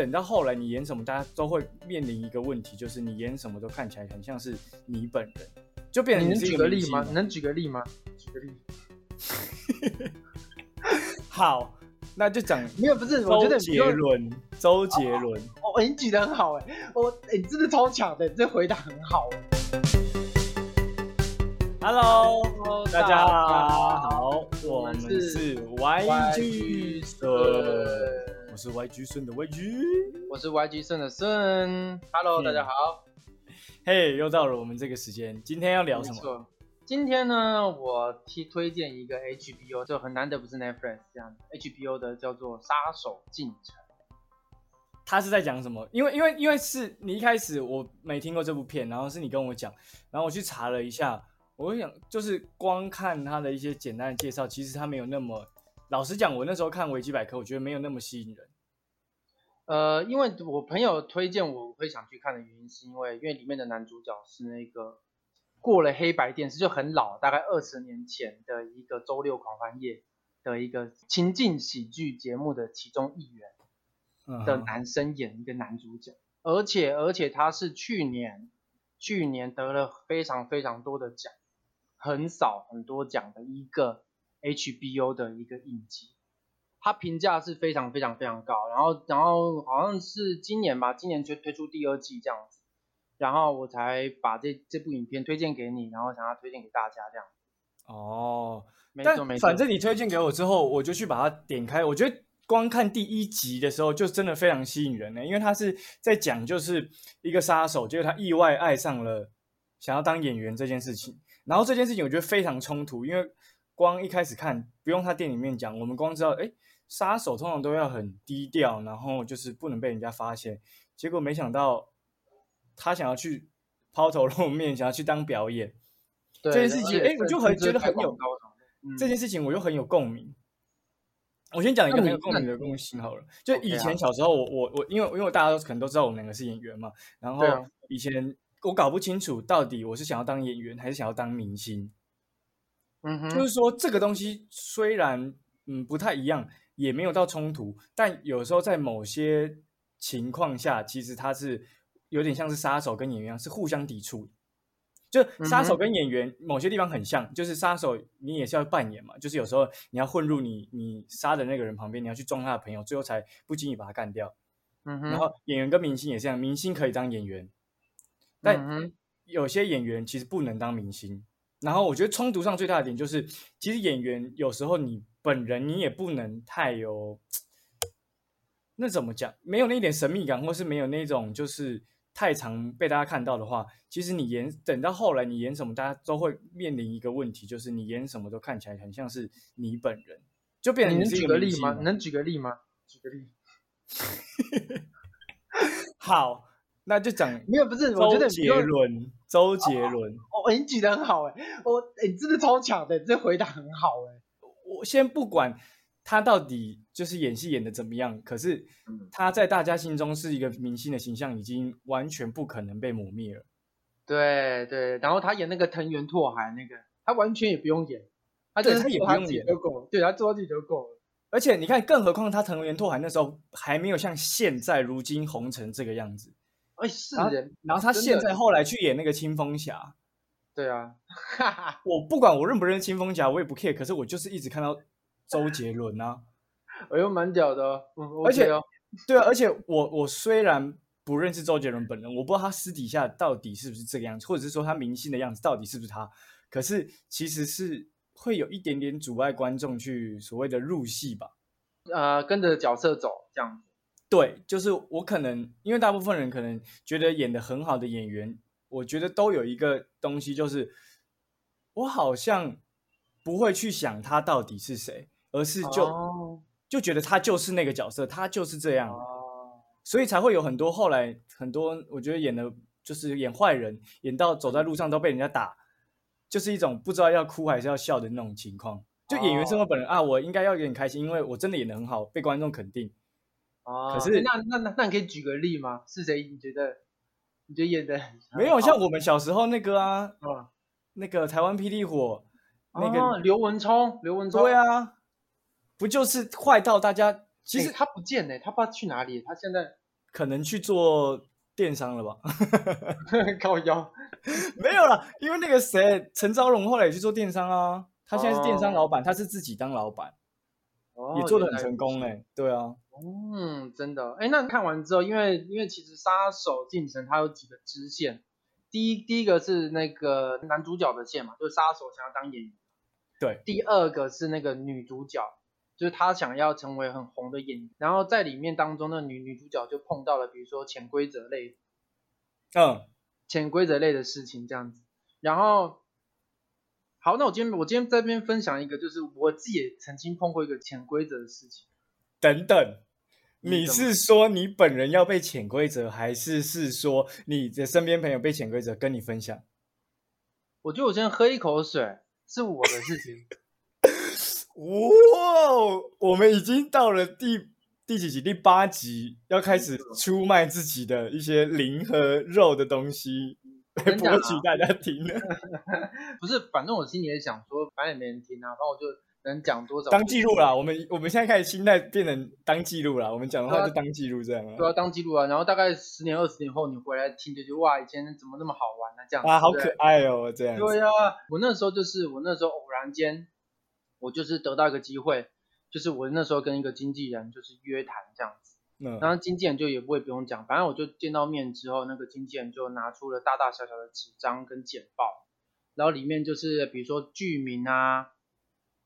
等到后来你演什么，大家都会面临一个问题，就是你演什么都看起来很像是你本人，就变成你能举个例吗？能举个例吗？举个例。好，那就讲没有，不是，我觉得周杰伦，周杰伦。哦，你举得很好哎，我哎，你真的超强的，你这回答很好哎。Hello，Hello，大家好，我们是是 YG YG 顺顺，我是 YG 顺的 YG。我是 YG 顺的顺，Hello，嗯大家好。嘿，又到了我们这个时间，今天要聊什么？今天呢，我提推荐一个 HBO，就很难得不是 Netflix 这样的 HBO 的，叫做《杀手进城》。他是在讲什么？因为因为因为是你一开始我没听过这部片，然后是你跟我讲，然后我去查了一下，我想就是光看他的一些简单的介绍，其实他没有那么，老实讲，我那时候看维基百科，我觉得没有那么吸引人。呃，因为我朋友推荐我会想去看的原因，是因为因为里面的男主角是那个过了黑白电视就很老，大概二十年前的一个周六狂欢夜的一个情境喜剧节目的其中一员的男生演一个男主角，而且而且他是去年去年得了非常非常多的奖，很少很多奖的一个 HBO 的一个影集。它评价是非常非常非常高，然后然后好像是今年吧，今年就推出第二季这样子，然后我才把这这部影片推荐给你，然后想要推荐给大家这样。哦，没错没错，但反正你推荐给我之后，我就去把它点开。我觉得光看第一集的时候，就真的非常吸引人呢，因为他是在讲就是一个杀手，结果他意外爱上了想要当演员这件事情。然后这件事情我觉得非常冲突，因为光一开始看不用他店里面讲，我们光知道哎，杀手通常都要很低调，然后就是不能被人家发现。结果没想到他想要去抛头露面，想要去当表演。对这件事情而且哎我就很觉得很有这件事情我又很有共鸣。我先讲一个很有共鸣的那共性好了，就以啊前小时候我我我，因为因为大家都可能都知道我们两个是演员嘛，然后以前我搞不清楚到底我是想要当演员还是想要当明星，嗯哼，就是说这个东西虽然嗯不太一样，也没有到冲突，但有时候在某些情况下，其实他是有点像是杀手跟演员一样，是互相抵触的。就杀手跟演员某些地方很像，就是杀手你也是要扮演嘛，就是有时候你要混入你你杀的那个人旁边，你要去撞他的朋友，最后才不经意把他干掉。嗯哼，然后演员跟明星也是这样，明星可以当演员，但有些演员其实不能当明星。然后我觉得冲突上最大的点就是，其实演员有时候你本人你也不能太有，那怎么讲？没有那一点神秘感，或是没有那种就是太常被大家看到的话，其实你演等到后来你演什么，大家都会面临一个问题，就是你演什么都看起来很像是你本人，就变成你能举个例吗？能举个例吗？举个例。好，那就讲没有，不是，我觉得周杰伦，周杰伦。哦，你举的很好哎，我哎，你真的超强的，这回答很好哎。我先不管他到底就是演戏演的怎么样，可是嗯他在大家心中是一个明星的形象，已经完全不可能被抹灭了。对对，然后他演那个藤原拓海那个，他完全也不用演，他就是对他也不用演就够了，对他做自己就够了。而且你看，更何况他藤原拓海那时候还没有像现在如今红成这个样子，哎，是然后人，然后他现在后来去演那个青风侠，对啊，哈哈，我不管我认不认识青风侠，我也不 care，可是我就是一直看到周杰伦啊，我又蛮屌的哦，嗯而且对啊，而且我我虽然不认识周杰伦本人，我不知道他私底下到底是不是这个样子，或者是说他明星的样子到底是不是他。可是其实是会有一点点阻碍观众去所谓的入戏吧。呃，跟着角色走这样子。对，就是我可能因为大部分人可能觉得演的很好的演员，我觉得都有一个东西，就是我好像不会去想他到底是谁，而是就、哦就觉得他就是那个角色，他就是这样。哦，所以才会有很多后来很多，我觉得演的就是演坏人，演到走在路上都被人家打，就是一种不知道要哭还是要笑的那种情况。就演员生活本人、啊，我应该要有点开心，因为我真的演的很好，被观众肯定。哦，可是那那那那你可以举个例吗？是谁？你觉得你就演的没有像我们小时候那个啊，啊那个台湾霹雳火那个，哦刘文聪，刘文聪。对，啊，不就是坏到大家其实他不见呢，他不知道去哪里，他现在可能去做电商了吧？高腰，没有了，因为那个谁陈昭荣后来也去做电商啊，他现在是电商老板，他是自己当老板，哦也做的很成功哎、对啊，嗯，真的。哎，那看完之后，因为因为其实杀手进程它有几个支线，第一第一个是那个男主角的线嘛，就是杀手想要当演员。对。第二个是那个女主角，就是她想要成为很红的演员，然后在里面当中，那女女主角就碰到了比如说潜规则类嗯，潜规则类的事情这样子。然后，好，那我今天我今天在这边分享一个，就是我自己也曾经碰过一个潜规则的事情。等等，你是说你本人要被潜规则，还是是说你的身边朋友被潜规则跟你分享？我觉得我先喝一口水是我的事情。哇，我们已经到了第第几集？第八集，要开始出卖自己的一些灵和肉的东西，来博取大家听了。不是，反正我心里也想说，反正也没人听啊，反正我就能讲多少当记录啦，我们我们现在开始心态变成当记录啦，我们讲的话就当记录这样啊。对啊。要当记录啊。然后大概十年、二十年后，你回来听就觉得哇，以前怎么那么好玩呢、这样子啊，好可爱哦，这样子。对啊、我那时候就是我那时候偶然间，我就是得到一个机会，就是我那时候跟一个经纪人就是约谈这样子，嗯然后经纪人就也不会不用讲，反正我就见到面之后，那个经纪人就拿出了大大小小的纸张跟简报，然后里面就是比如说剧名啊，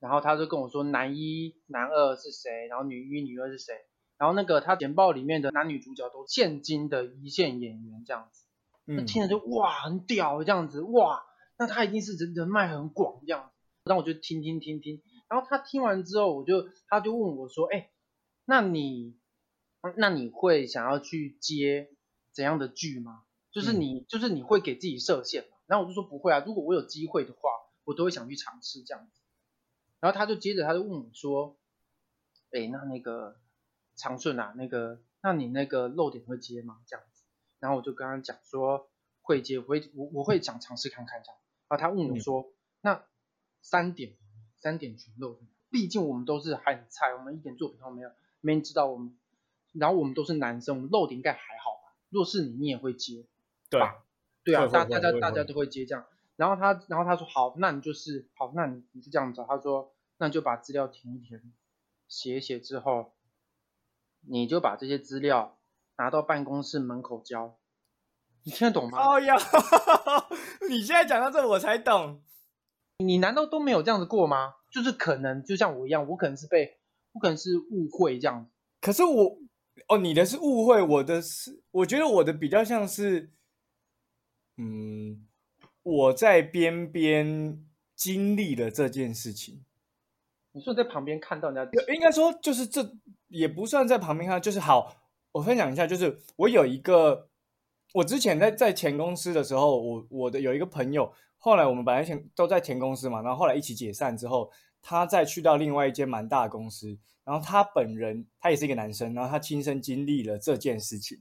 然后他就跟我说男一、男二是谁，然后女一、女二是谁，然后那个他简报里面的男女主角都现今的一线演员这样子。那嗯，听着就哇很屌这样子哇，那他一定是人人脉很广这样子，然后我就听听听听，然后他听完之后，我就他就问我说，哎，那你那你会想要去接怎样的剧吗？就是嗯你、就是你会给自己设限吗？然后我就说不会啊，如果我有机会的话，我都会想去尝试这样子。然后他就接着他就问我说，哎，那那个长顺啊，那个那你那个漏点会接吗？这样子。然后我就跟他讲说会接，我会我我会想尝试看看这样。然后他问我说，那三点三点全漏点，毕竟我们都是还很菜，我们一点作品都没有，没人知道我们。然后我们都是男生，我们漏点应该还好吧？若是你，你也会接，对吧，对啊，大大家大家都会接这样。然后他然后他说好，那你就是好，那你你就这样子。他说那就把资料填一填，写一写之后，你就把这些资料拿到办公室门口交。你听得懂吗？哦呀，你现在讲到这我才懂。你难道都没有这样子过吗？就是可能就像我一样，我可能是被我可能是误会这样子。可是我，哦，你的是误会，我的是，我觉得我的比较像是，嗯，我在边边经历了这件事情，你说在旁边看到人家应该说就是这也不算在旁边看，就是好，我分享一下，就是我有一个，我之前在在前公司的时候，我我的有一个朋友，后来我们本来前都在前公司嘛，然后后来一起解散之后，他再去到另外一间蛮大的公司，然后他本人他也是一个男生，然后他亲身经历了这件事情，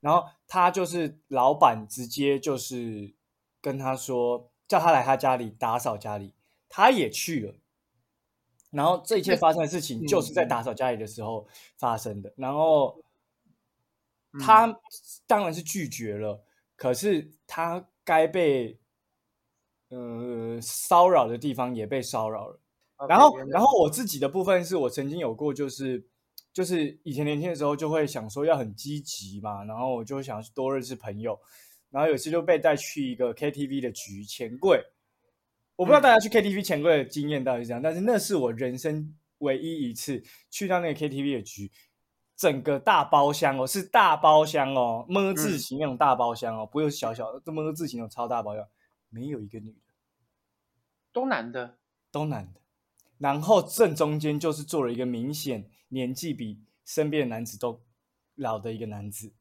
然后他就是老板直接就是跟他说，叫他来他家里打扫家里，他也去了。然后这一切发生的事情就是在打扫家里的时候发生的。然后他当然是拒绝了，可是他该被呃骚扰的地方也被骚扰了。然后，然后我自己的部分是我曾经有过，就是就是以前年轻的时候就会想说要很积极嘛，然后我就想多认识朋友，然后有次就被带去一个 KTV 的局钱柜。我不知道大家去 KTV 钱柜的经验到底是怎样，但是那是我人生唯一一次去到那个 KTV 的局，整个大包厢哦，是大包厢哦，么字形那种大包厢哦，不是小小的，这么字形那种超大包厢，没有一个女的，都男的，都男的，然后正中间就是坐了一个明显年纪比身边的男子都老的一个男子，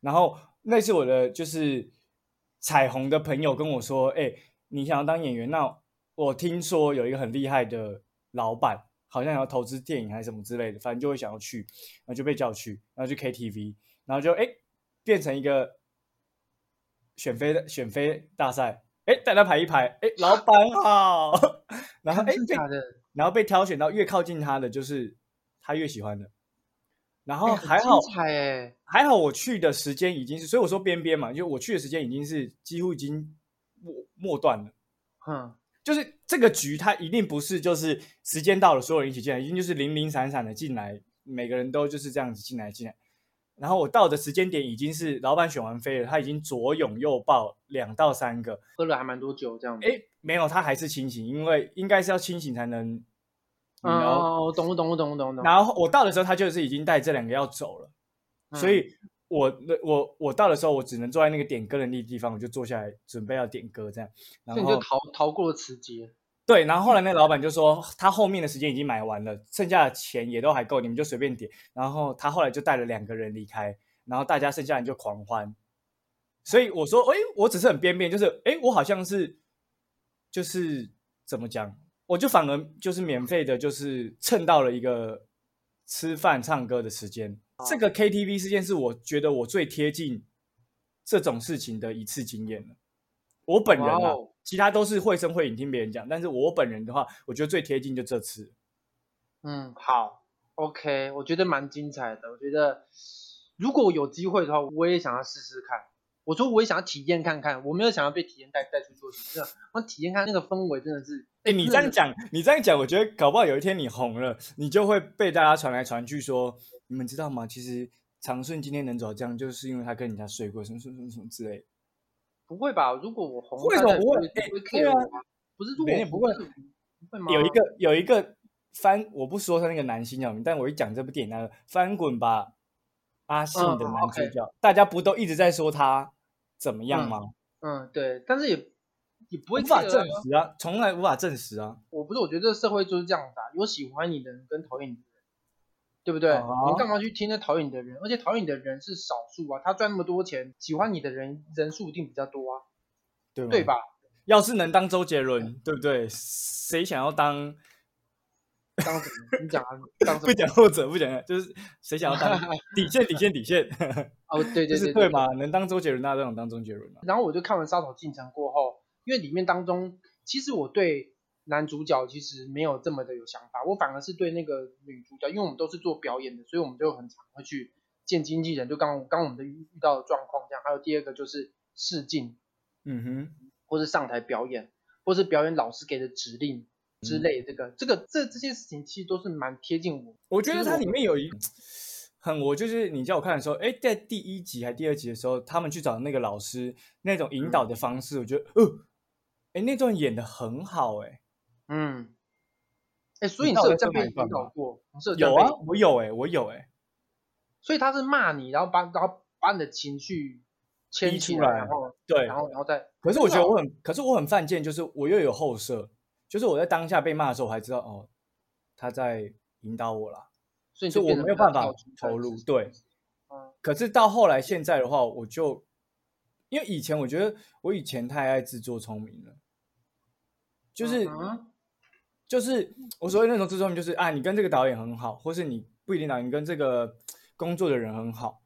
然后那是我的就是彩虹的朋友跟我说，哎。你想要当演员？那我听说有一个很厉害的老板，好像要投资电影还是什么之类的，反正就会想要去，然后就被叫去，然后去 KTV，然后就哎变成一个选妃的选妃大赛，哎大家排一排，哎老板 好，然后哎被的，然后被挑选到越靠近他的就是他越喜欢的，然后很还好哎，还好我去的时间已经是，所以我说边边嘛，就我去的时间已经是几乎已经末末段了。哼，就是这个局，它一定不是就是时间到了，所有人一起进来，一定就是零零散散的进来，每个人都就是这样子进来进来。然后我到的时间点已经是老板选完飞了，他已经左拥右抱两到三个，喝了还蛮多酒这样子。哎，没有，他还是清醒，因为应该是要清醒才能。哦，懂我懂我懂我懂。然后我到的时候，他就是已经带这两个要走了，嗯所以我那我我到的时候，我只能坐在那个点歌的那地方，我就坐下来准备要点歌这样。然后逃逃过了此劫。对，然后后来那老板就说，他后面的时间已经买完了，剩下的钱也都还够，你们就随便点。然后他后来就带了两个人离开，然后大家剩下人就狂欢。所以我说，哎，我只是很边边，就是哎，我好像是就是怎么讲，我就反而就是免费的，就是蹭到了一个吃饭唱歌的时间。这个 KTV 事件是我觉得我最贴近这种事情的一次经验了。我本人啊，其他都是绘声绘影听别人讲，但是我本人的话，我觉得最贴近就这次。嗯，好，OK，我觉得蛮精彩的。我觉得如果有机会的话，我也想要试试看。我说我也想要体验看看，我没有想要被体验带带去做什么，我体验看那个氛围真的是，哎，你这样讲，你这样讲，我觉得搞不好有一天你红了，你就会被大家传来传去说，你们知道吗？其实长顺今天能走到这样，就是因为他跟人家睡过，什么什么什么什么之类的。不会吧？如果我红，为什么不会不会啊？不是，不会会吗？有一个有一个翻，我不说他那个男星叫名，但我一讲这部电影，那个翻滚吧阿信的嗯男主，OK 角，大家不都一直在说他怎么样吗？嗯，对，但是也也不会无法证实啊，从来无法证实啊。我不是，我觉得这个社会就是这样子啊，有喜欢你的人跟讨厌你的人，对不对？啊你干嘛去听那讨厌你的人？而且讨厌你的人是少数啊，他赚那么多钱，喜欢你的人人数一定比较多啊，对吗对？吧？要是能当周杰伦，对不对？谁想要当？当什么？你讲啊，当什不么？讲后者，不讲，就是谁想要当 底线，底线，底线，哦，对对 就对是对嘛？能当周杰伦，大家都想当周杰伦啊。然后我就看完《杀手进城》过后，因为里面当中，其实我对男主角其实没有这么的有想法，我反而是对那个女主角，因为我们都是做表演的，所以我们就很常会去见经纪人，就刚刚我们的遇遇到的状况这样。还有第二个就是试镜，嗯哼，或是上台表演，或是表演老师给的指令之类的，这个、这个这这些事情其实都是蛮贴近我。我觉得它里面有一很，我就是你叫我看的时候，哎，在第一集还第二集的时候，他们去找那个老师那种引导的方式，我觉得，呃，哎，那段演的很好，哎，嗯，哎，所以你是有这样被引导过？是有啊，我有，哎，我有，哎，所以他是骂你，然后把然后把你的情绪牵出来然后对然。后然后再，可是我觉得我很，可是我很犯贱，就是我又有后设，就是我在当下被骂的时候，我还知道哦，他在引导我啦。所以我没有办法投入对，嗯可是到后来现在的话，我就因为以前我觉得我以前太爱自作聪明了，就是、就是我所谓那种自作聪明，就是啊，你跟这个导演很好，或是你不一定导演，你跟这个工作的人很好，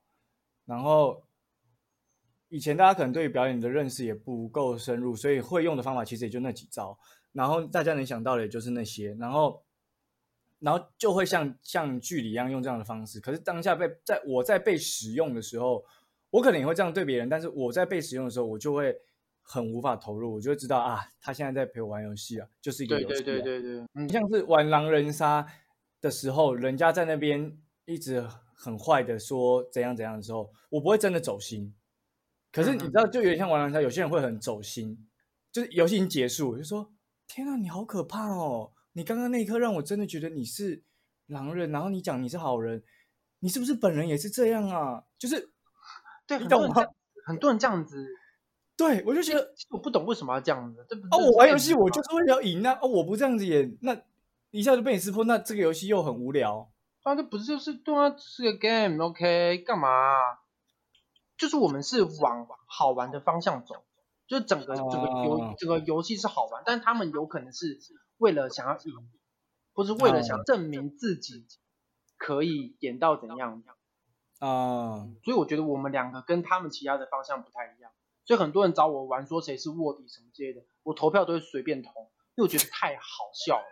然后以前大家可能对于表演的认识也不够深入，所以会用的方法其实也就那几招，然后大家能想到的也就是那些，然后然后就会像像剧里一样用这样的方式。可是当下被在我在被使用的时候，我可能也会这样对别人，但是我在被使用的时候，我就会很无法投入，我就会知道啊，他现在在陪我玩游戏啊，就是一个游戏、对对。对对，嗯，像是玩狼人杀的时候，人家在那边一直很坏的说怎样怎样的时候，我不会真的走心。可是你知道，就有点像玩狼人杀，有些人会很走心，就是游戏已经结束，我就说天啊，你好可怕哦！你刚刚那一刻让我真的觉得你是狼人，然后你讲你是好人，你是不是本人也是这样啊？就是对，很多人这样子，对我就觉得我不懂为什么要这样子，这不哦，我玩游戏我就是为了赢啊！哦，我不这样子演，那一下就被你识破，那这个游戏又很无聊。啊，这不是就是对啊，是个 game，OK，、干嘛啊、就是我们是往好玩的方向走，就是整个整个游、哦整个游戏是好玩，但他们有可能是为了想要赢，不是为了想哦证明自己可以演到怎样，啊、所以我觉得我们两个跟他们其他的方向不太一样，所以很多人找我玩说谁是卧底什么之类的，我投票都会随便投，因为我觉得太好笑了，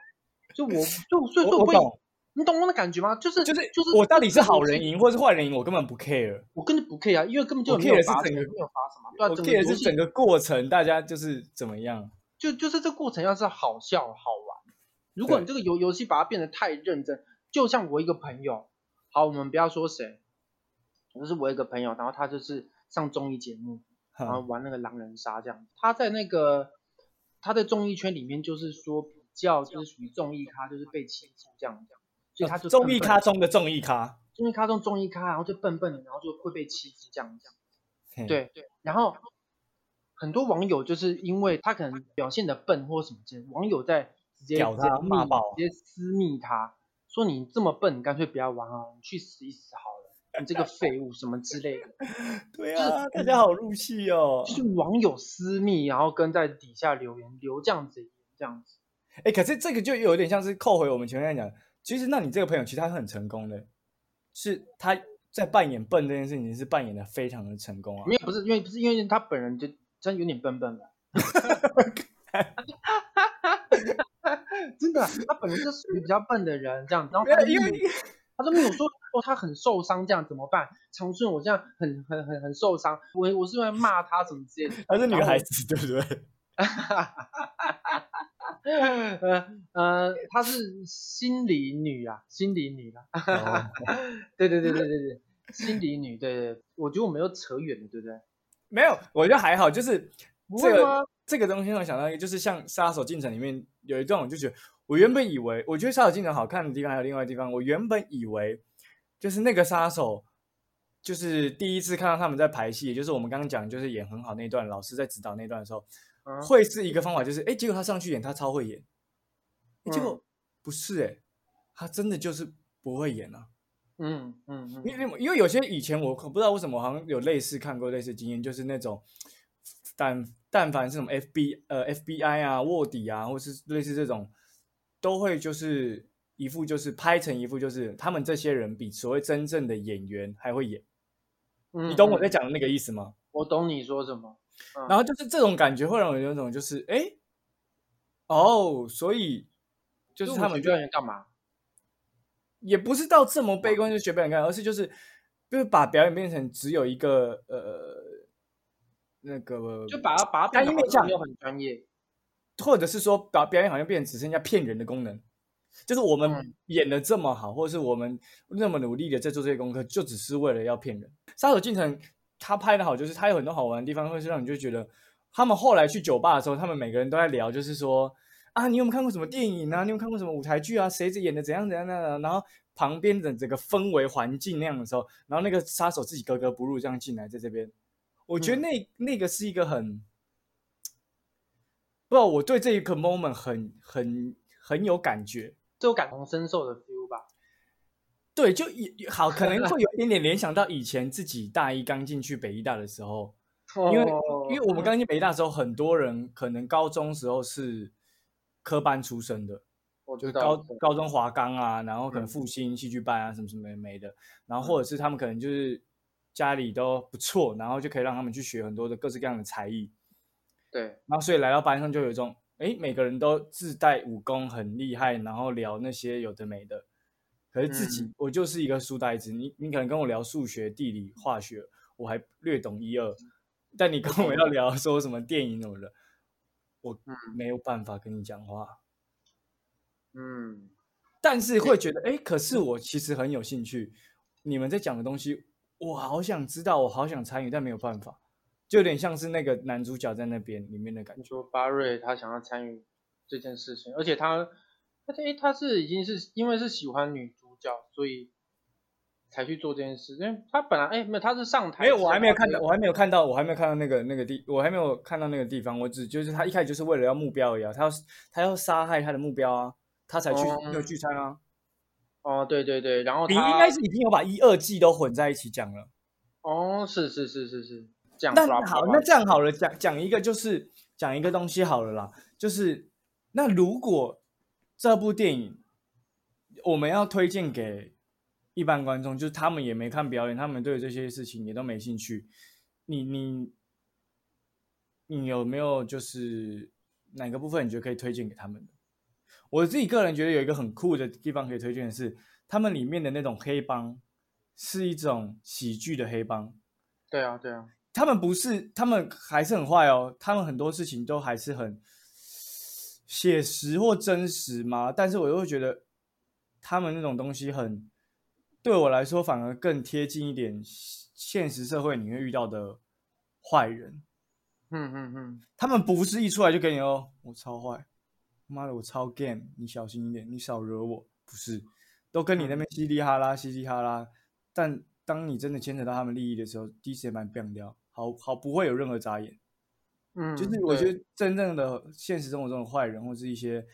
就我 就所以说我会我我懂，你懂我的感觉吗？就是就是就是我到底是好人赢或是坏人赢，我根本不 care。我根本不 care 啊，因为根本就没有发整个没有发什么，对啊，我整戏是整个过程，大家就是怎么样。就就是这过程要是好笑好玩，如果你这个游游戏把它变得太认真，就像我一个朋友，好，我们不要说谁，就是我一个朋友，然后他就是上综艺节目，然后玩那个狼人杀这样，他在那个他在综艺圈里面就是说比较就是属于综艺咖，就是被欺负这样这样，所以他就综艺咖中的综艺咖，综艺咖中综艺咖，然后就笨笨的，然后就会被欺负这样这样。对对，然后很多网友就是因为他可能表现的笨或什么之类，网友在直接直接密骂爆直接私密他，说你这么笨，干脆不要玩啊，你去死一死好了，你这个废物什么之类的，对就是啊，大家好入戏哦。就是网友私密，然后跟在底下留言留这样子这样子，哎、可是这个就有点像是扣回我们前面讲，其实那你这个朋友其实他很成功的，是他在扮演笨这件事情是扮演的非常的成功啊没。有不是因为不是因为他本人就真有点笨笨的。真的，他本人是属于比较笨的人，这样，然后因为他都没有说哦，他很受伤，这样怎么办？长顺，我这样很很很很受伤，我我是在骂他什么之类的。她是女孩子，对不对？呃 呃，她是心理女啊，心理女啊。哦 对对对对对对，心理女，对对，我觉得我们又扯远了，对不对？没有，我觉得还好，就是这个？这个东西让我想到一个，就是像《杀手进程》里面有一段，我就觉得，我原本以为，我觉得《杀手进城》好看的地方还有另外的地方，我原本以为就是那个杀手，就是第一次看到他们在排戏，也就是我们刚刚讲，就是演很好那段，老师在指导那段的时候，嗯会是一个方法，就是哎，结果他上去演，他超会演，诶结嗯。果不是哎、他真的就是不会演啊。嗯嗯嗯。因为因为有些以前我可不知道为什么好像有类似看过类似经验，就是那种但但凡是什么 FBI 呃 FBI 啊卧底啊，或是类似这种，都会就是一副就是拍成一副就是他们这些人比所谓真正的演员还会演，嗯，你懂我嗯在讲的那个意思吗？我懂你说什么。嗯然后就是这种感觉会让我有一种就是哎哦，所以就是他们就就人干嘛？也不是到这么悲观，就学表演看，而是就是就是把表演变成只有一个呃那个，就把它把它变得单一面向没有很专业。或者是说表表演好像变成只剩下骗人的功能，就是我们嗯演的这么好，或者是我们那么努力的在做这些功课，就只是为了要骗人。杀手进城他拍的好，就是他有很多好玩的地方，会是让你就觉得他们后来去酒吧的时候，他们每个人都在聊，就是说啊，你有没有看过什么电影啊？你有没有看过什么舞台剧啊？谁演的怎样怎样的？然后旁边的整个氛围环境那样的时候，然后那个杀手自己格格不入这样进来，在这边，我觉得嗯那、那个是一个很。不我对这一个 moment 很很很有感觉，这有感同身受的 feel 吧？对，就也也好，可能会有一点点 联想到以前自己大一刚进去北医大的时候，因为因为我们刚进北医大的时候，很多人可能高中时候是科班出身的，我就是高，高中华冈啊，然后可能嗯。复兴戏剧班啊，什么什么没的，然后或者是他们可能就是家里都不错，然后就可以让他们去学很多的各式各样的才艺，对，然后所以来到班上就有一种，哎，每个人都自带武功很厉害，然后聊那些有的没的。可是自己、嗯。我就是一个书呆子，你你可能跟我聊数学、地理、化学，我还略懂一二，但你跟我要聊说什么电影什么的，我嗯。没有办法跟你讲话。嗯，但是会觉得，哎，可是我其实很有兴趣，你们在讲的东西，我好想知道，我好想参与，但没有办法，就有点像是那个男主角在那边里面的感觉。你说巴瑞他想要参与这件事情，而且他，他诶他是已经是因为是喜欢女主角，所以才去做这件事。因为他本来哎没有，他是上台没有，我还没有看到，我还没有看到，我还没有看到那个那个地，我还没有看到那个地方。我只就是他一开始就是为了要目标而已啊，他要他要杀害他的目标啊，他才去哦那个聚餐啊。哦，对对对，然后你他应该是已经有把一二季都混在一起讲了。哦，是是是是是这样那好，那这样好了，讲讲一个就是讲一个东西好了啦，就是那如果这部电影我们要推荐给一般观众，就是他们也没看表演，他们对这些事情也都没兴趣，你你你有没有就是哪个部分你觉得可以推荐给他们的？我自己个人觉得有一个很酷的地方可以推荐的是，他们里面的那种黑帮是一种喜剧的黑帮。对啊，对啊，他们不是，他们还是很坏哦，他们很多事情都还是很写实或真实嘛。但是我又会觉得，他们那种东西很对我来说反而更贴近一点现实社会里面遇到的坏人。嗯嗯嗯，他们不是一出来就给你哦，我超坏，妈的我超 game，你小心一点，你少惹我。不是，都跟你那边稀里哈啦，稀里哈啦。但当你真的牵扯到他们利益的时候，第一时间把你变掉，好好不会有任何眨眼。嗯，就是我觉得真正的现实生活中的坏人，或是一些，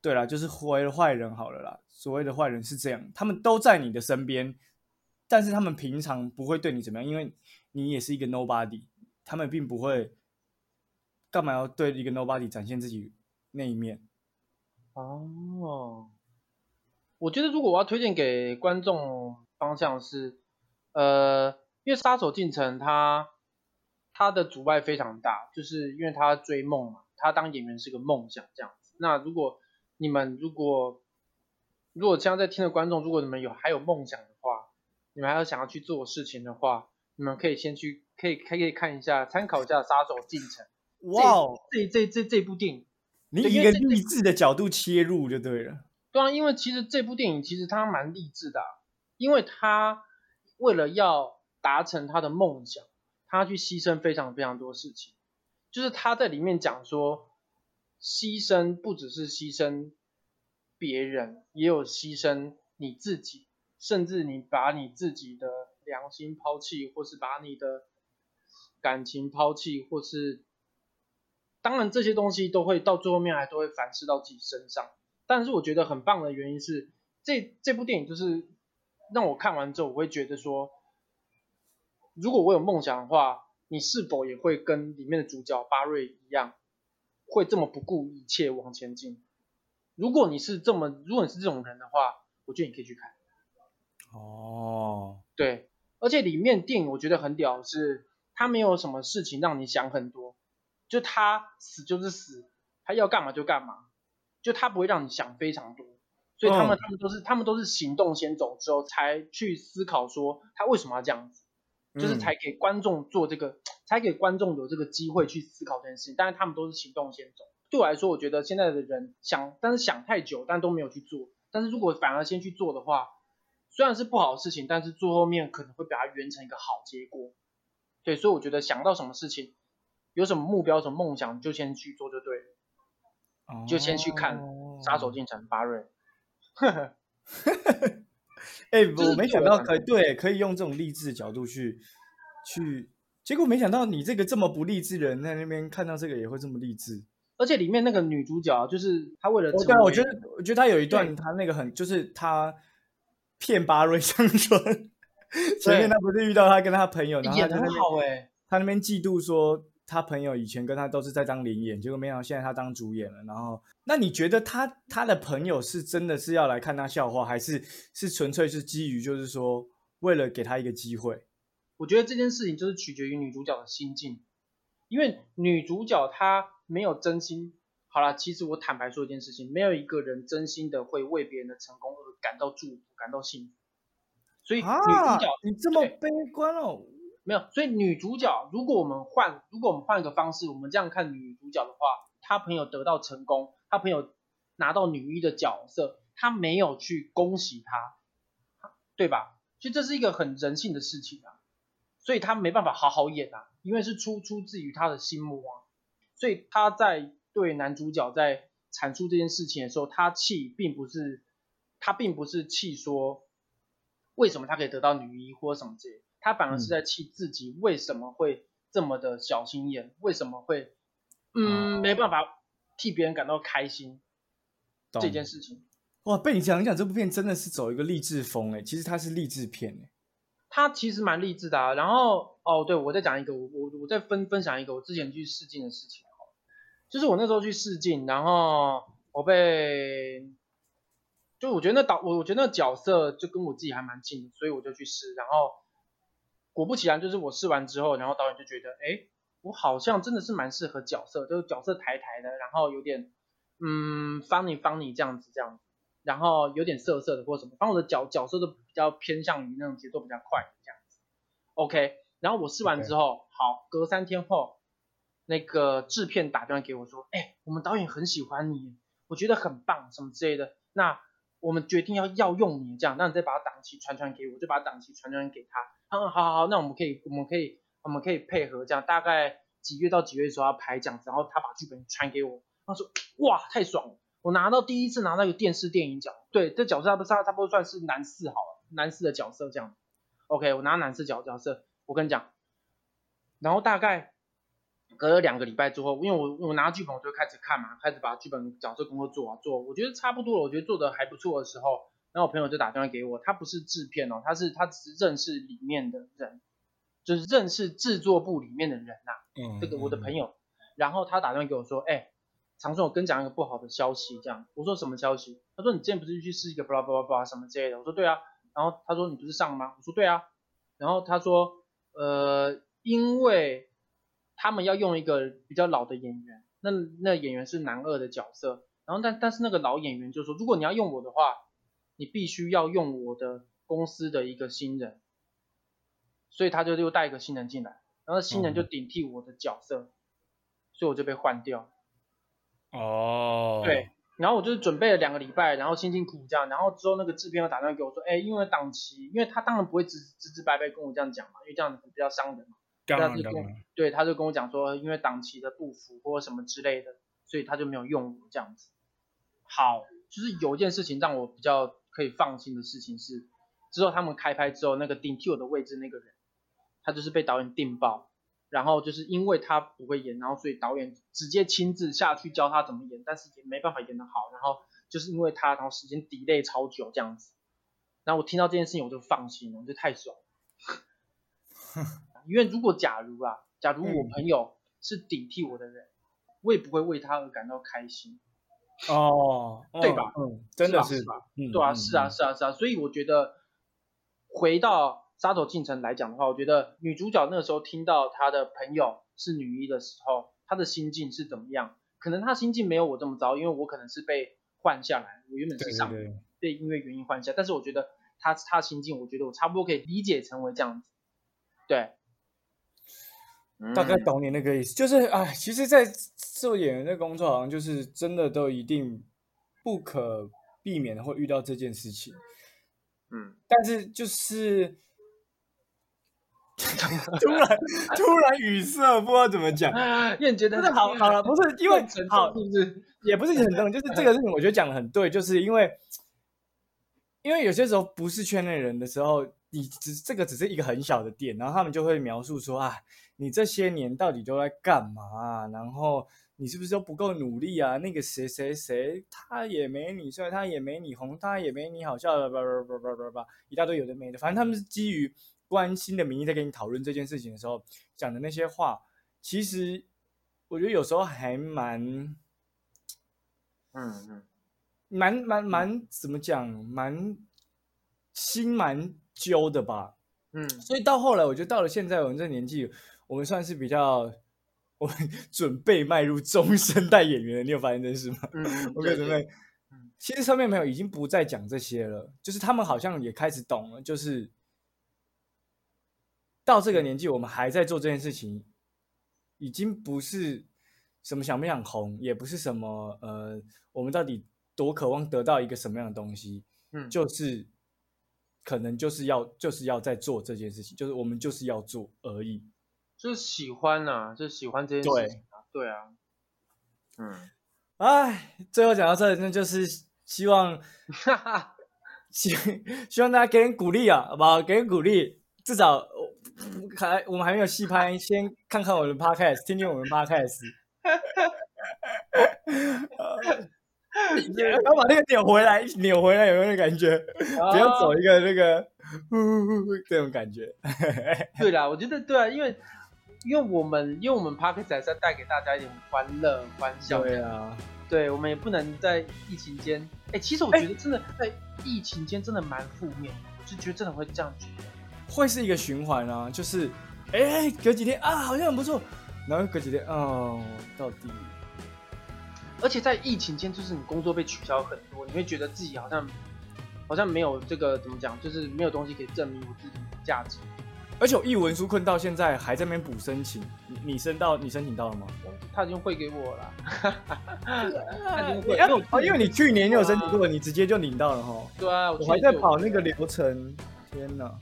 对啦，就是所谓的坏人好了啦。所谓的坏人是这样，他们都在你的身边，但是他们平常不会对你怎么样，因为你也是一个 nobody。他们并不会干嘛要对一个 nobody 展现自己那一面。哦，我觉得如果我要推荐给观众方向是，呃，因为杀手进城他他的阻碍非常大，就是因为他追梦嘛，他当演员是个梦想这样子。那如果你们如果如果现在在听的观众，如果你们有还有梦想的话，你们还有想要去做事情的话，你们可以先去。可以可以看一下，参考一下《杀手进城》。哇，这这这这部电影，你以一个励志的角度切入就对了。对啊，因为其实这部电影其实它蛮励志的，因为他为了要达成他的梦想，他去牺牲非常非常多事情。就是他在里面讲说，牺牲不只是牺牲别人，也有牺牲你自己，甚至你把你自己的良心抛弃，或是把你的。感情抛弃，或是当然这些东西都会到最后面还都会反噬到自己身上。但是我觉得很棒的原因是，这这部电影就是让我看完之后，我会觉得说，如果我有梦想的话，你是否也会跟里面的主角巴瑞一样，会这么不顾一切往前进？如果你是这么，如果你是这种人的话，我觉得你可以去看。哦，对，而且里面电影我觉得很屌是。他没有什么事情让你想很多，就他死就是死，他要干嘛就干嘛，就他不会让你想非常多，所以他们他们都是他们都是行动先走之后才去思考说他为什么要这样子，就是才给观众做这个，才给观众有这个机会去思考这件事情。但是他们都是行动先走，对我来说，我觉得现在的人想，但是想太久，但都没有去做。但是如果反而先去做的话，虽然是不好的事情，但是最后面可能会把它圆成一个好结果。对，所以我觉得想到什么事情，有什么目标、什么梦想，就先去做就对了，就先去看《杀手进城》巴瑞。哎，我没想到可对，可以用这种励志的角度去去，结果没想到你这个这么不励志的人在那边看到这个也会这么励志。而且里面那个女主角，就是她为了，对，我觉得我觉得她有一段，她那个很就是她骗巴瑞上船。前面她不是遇到她跟她朋友，然后她很好哎，他那边嫉妒说他朋友以前跟他都是在当零演，结果没想到现在他当主演了。然后，那你觉得他他的朋友是真的是要来看他笑话，还是是纯粹是基于就是说为了给他一个机会？我觉得这件事情就是取决于女主角的心境，因为女主角她没有真心。好了，其实我坦白说一件事情，没有一个人真心的会为别人的成功而感到祝福、感到幸福。所以女主角，你这么悲观哦？没有，所以女主角，如果我们换，如果我们换一个方式，我们这样看女主角的话，她朋友得到成功，她朋友拿到女一的角色，她没有去恭喜她，对吧？其实这是一个很人性的事情啊，所以她没办法好好演啊，因为是出出自于她的心魔啊，所以她在对男主角在阐述这件事情的时候，她气并不是，她并不是气说。为什么他可以得到女一或什么之类？他反而是在气自己为什么会这么的小心眼，为什么会嗯没办法替别人感到开心这件事情。哇，被你讲一讲，这部片真的是走一个励志风哎，其实它是励志片哎，它其实蛮励志的啊。然后哦，对我再讲一个，我我我再分分享一个我之前去试镜的事情就是我那时候去试镜，然后我被。就我觉得那导我我觉得那角色就跟我自己还蛮近，所以我就去试，然后果不其然，就是我试完之后，然后导演就觉得，哎，我好像真的是蛮适合角色，就是角色台台的，然后有点嗯，funny funny 这样子这样子，然后有点涩涩的或什么，反正我的角角色都比较偏向于那种节奏比较快这样子。OK，然后我试完之后，好，隔三天后，那个制片打电话给我说，哎，我们导演很喜欢你，我觉得很棒，什么之类的，那我们决定要要用你这样，那你再把档期传传给我，就把档期传传给他。嗯，好好好，那我们可以我们可以我们可以配合这样，大概几月到几月的时候要拍这样子，然后他把剧本传给我。他说：“哇，太爽了！我拿到第一次拿到一个电视电影奖，对，这角色他不差差不多算是男四好了，男四的角色这样。OK，我拿男四角角色，我跟你讲，然后大概隔了两个礼拜之后，因为我我拿剧本我就开始看嘛，开始把剧本角色工作做啊做，我觉得差不多了，我觉得做的还不错的时候，然后我朋友就打电话给我，他不是制片哦，他是他只是认识里面的人，就是认识制作部里面的人呐，嗯，这个我的朋友，然后他打电话给我说，哎。常顺，我跟你讲一个不好的消息，这样我说什么消息？他说你之前不是去试一个巴拉巴拉巴拉什么之类的？我说对啊，然后他说你不是上吗？我说对啊，然后他说呃，因为他们要用一个比较老的演员，那那演员是男二的角色，然后但但是那个老演员就说，如果你要用我的话，你必须要用我的公司的一个新人，所以他就又带一个新人进来，然后新人就顶替我的角色，所以我就被换掉。哦，对，然后我就是准备了两个礼拜，然后辛辛苦苦这样，然后之后那个制片又打电话给我说，哎，因为档期，因为他当然不会直直直白白跟我这样讲嘛，因为这样子比较伤人嘛。当然，对，他就跟我讲说，因为档期的不符或什么之类的，所以他就没有用我这样子。好，就是有一件事情让我比较可以放心的事情是，之后他们开拍之后，那个顶替我的位置那个人，他就是被导演定爆。然后就是因为他不会演，然后所以导演直接亲自下去教他怎么演，但是也没办法演得好。然后就是因为他，然后时间 delay 超久这样子。然后我听到这件事情我就放心了，我就太爽。因为如果假如啊，假如我朋友是顶替我的人，我也不会为他而感到开心。哦，对吧？嗯，真的是吧？嗯，对啊，是啊，是啊，是啊。所以我觉得回到。杀手进城来讲的话，我觉得女主角那个时候听到她的朋友是女一的时候，她的心境是怎么样？可能她心境没有我这么糟，因为我可能是被换下来，我原本是上被因为原因换下，但是我觉得她她心境，我觉得我差不多可以理解成为这样子。对，大概懂你那个意思，就是哎，其实，在做演员的工作，好像就是真的都一定不可避免的会遇到这件事情。嗯，但是就是。突然突然语塞，不知道怎么讲。因为觉得是好好了，不是因为好，是不是 也不是很重，就是这个事情，我觉得讲的很对，就是因为因为有些时候不是圈内人的时候，你只这个只是一个很小的点，然后他们就会描述说啊，你这些年到底都在干嘛？然后你是不是都不够努力啊？那个谁谁谁，他也没你帅，他也没你红，他也没你好笑的，叭叭叭叭叭叭，一大堆有的没的，反正他们是基于。关心的名义在跟你讨论这件事情的时候讲的那些话，其实我觉得有时候还蛮，嗯嗯，蛮蛮蛮怎么讲，蛮心蛮揪的吧。嗯，所以到后来，我觉得到了现在我们这年纪，我们算是比较，我们准备迈入中生代演员了。你有发现这事吗？嗯，我准备。其实上面朋友已经不再讲这些了，就是他们好像也开始懂了，就是。到这个年纪，我们还在做这件事情，已经不是什么想不想红，也不是什么呃，我们到底多渴望得到一个什么样的东西，嗯，就是可能就是要就是要在做这件事情，就是我们就是要做而已，就是喜欢呐，就喜欢这件事情啊，对啊，嗯，哎，最后讲到这里，那就是希望，希希望大家给点鼓励啊，好不好？给点鼓励，至少。还我们还没有戏拍，先看看我的 podcast，听听我们 podcast。要把那个扭回来，扭回来有没有感觉？不要走一个那个这种感觉。对啦，我觉得对啊，因为因为我们因为我们 podcast 还是要带给大家一点欢乐欢笑。对啊，对，我们也不能在疫情间。哎，其实我觉得真的在疫情间真的蛮负面，就觉得真的会这样觉得。会是一个循环啊，就是，哎，隔几天啊，好像很不错，然后隔几天，哦，到底，而且在疫情间，就是你工作被取消很多，你会觉得自己好像好像没有这个怎么讲，就是没有东西可以证明我自己的价值。而且我译文书困到现在还在那边补申请，你你申到你申请到了吗？他已经汇给我了，他已经汇，你啊哦，因为你去年就有申请过，你直接就领到了哈。对啊，我还在跑那个流程，天哪！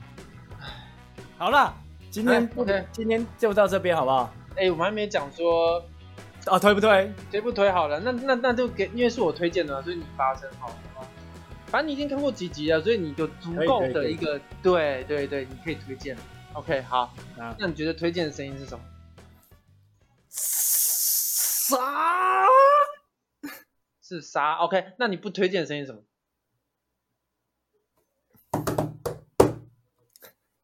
好了，今天哎，OK 今天就到这边好不好？哎、我们还没讲说啊，推不推？推不推好了，那那那就给，因为是我推荐的，所以你发声好了吗？反正你已经看过几集了，所以你有足够的一个，对对对，你可以推荐。OK，好，啊，那你觉得推荐的声音是什么？啥？是啥。OK，那你不推荐的声音是什么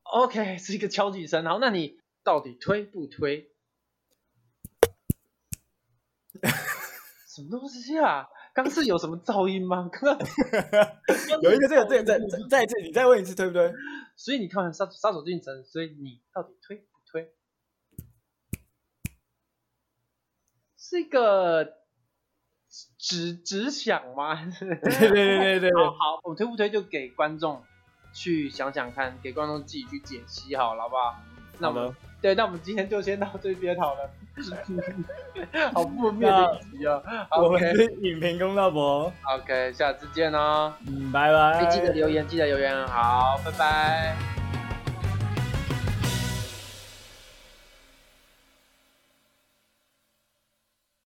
？OK，是一个敲击声。好，那你到底推不推？什么东西啊？刚是有什么噪音吗？刚刚 有一个这个这个再再一次，你再问一次，对不对？所以你看完杀杀手进城，所以你到底推不推？是一个只只想吗？对对对对对 好好，我推不推就给观众去想想看，给观众自己去解析好了，好不好？那我们，对，那我们今天就先到这边好了。好负面的一集啊。我们是影评公道博，OK，下次见哦。嗯，拜拜。哎，记得留言，记得留言，好，拜拜。